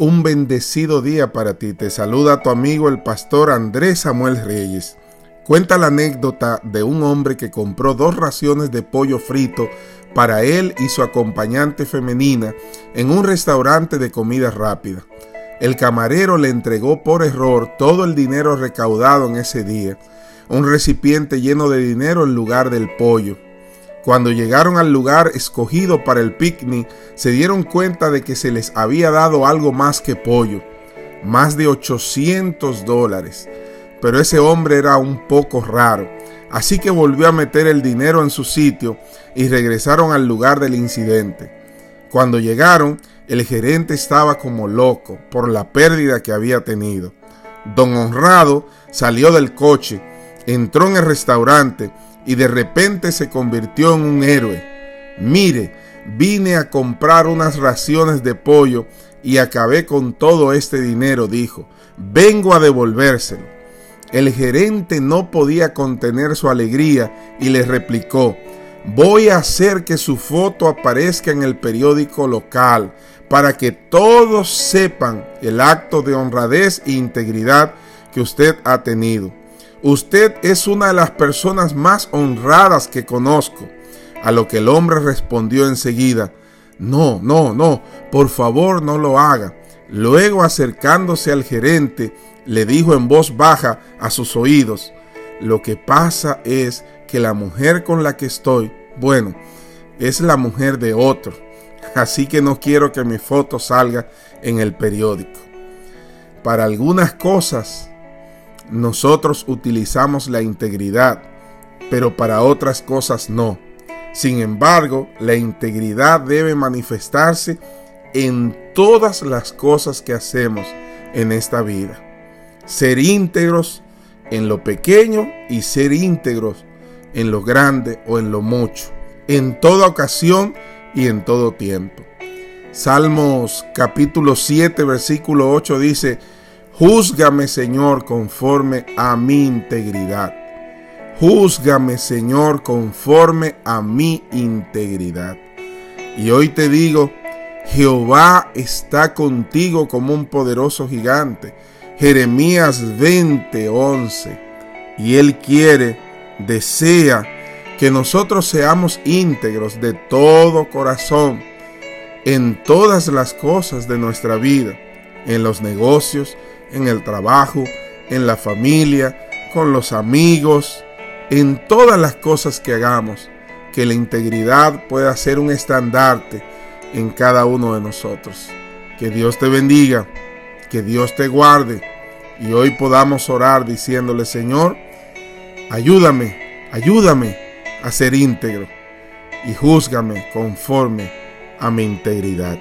Un bendecido día para ti. Te saluda tu amigo el pastor Andrés Samuel Reyes. Cuenta la anécdota de un hombre que compró dos raciones de pollo frito para él y su acompañante femenina en un restaurante de comida rápida. El camarero le entregó por error todo el dinero recaudado en ese día, un recipiente lleno de dinero en lugar del pollo. Cuando llegaron al lugar escogido para el picnic, se dieron cuenta de que se les había dado algo más que pollo, más de 800 dólares. Pero ese hombre era un poco raro, así que volvió a meter el dinero en su sitio y regresaron al lugar del incidente. Cuando llegaron, el gerente estaba como loco por la pérdida que había tenido. Don Honrado salió del coche, entró en el restaurante y de repente se convirtió en un héroe. Mire, vine a comprar unas raciones de pollo y acabé con todo este dinero, dijo. Vengo a devolvérselo. El gerente no podía contener su alegría y le replicó, voy a hacer que su foto aparezca en el periódico local para que todos sepan el acto de honradez e integridad que usted ha tenido. Usted es una de las personas más honradas que conozco. A lo que el hombre respondió enseguida, no, no, no, por favor no lo haga. Luego acercándose al gerente, le dijo en voz baja a sus oídos, lo que pasa es que la mujer con la que estoy, bueno, es la mujer de otro, así que no quiero que mi foto salga en el periódico. Para algunas cosas, nosotros utilizamos la integridad, pero para otras cosas no. Sin embargo, la integridad debe manifestarse en todas las cosas que hacemos en esta vida. Ser íntegros en lo pequeño y ser íntegros en lo grande o en lo mucho, en toda ocasión y en todo tiempo. Salmos capítulo 7 versículo 8 dice, Júzgame, Señor, conforme a mi integridad. Júzgame, Señor, conforme a mi integridad. Y hoy te digo, Jehová está contigo como un poderoso gigante. Jeremías 20:11. Y Él quiere, desea que nosotros seamos íntegros de todo corazón en todas las cosas de nuestra vida, en los negocios, en el trabajo, en la familia, con los amigos, en todas las cosas que hagamos, que la integridad pueda ser un estandarte en cada uno de nosotros. Que Dios te bendiga, que Dios te guarde y hoy podamos orar diciéndole, Señor, ayúdame, ayúdame a ser íntegro y júzgame conforme a mi integridad.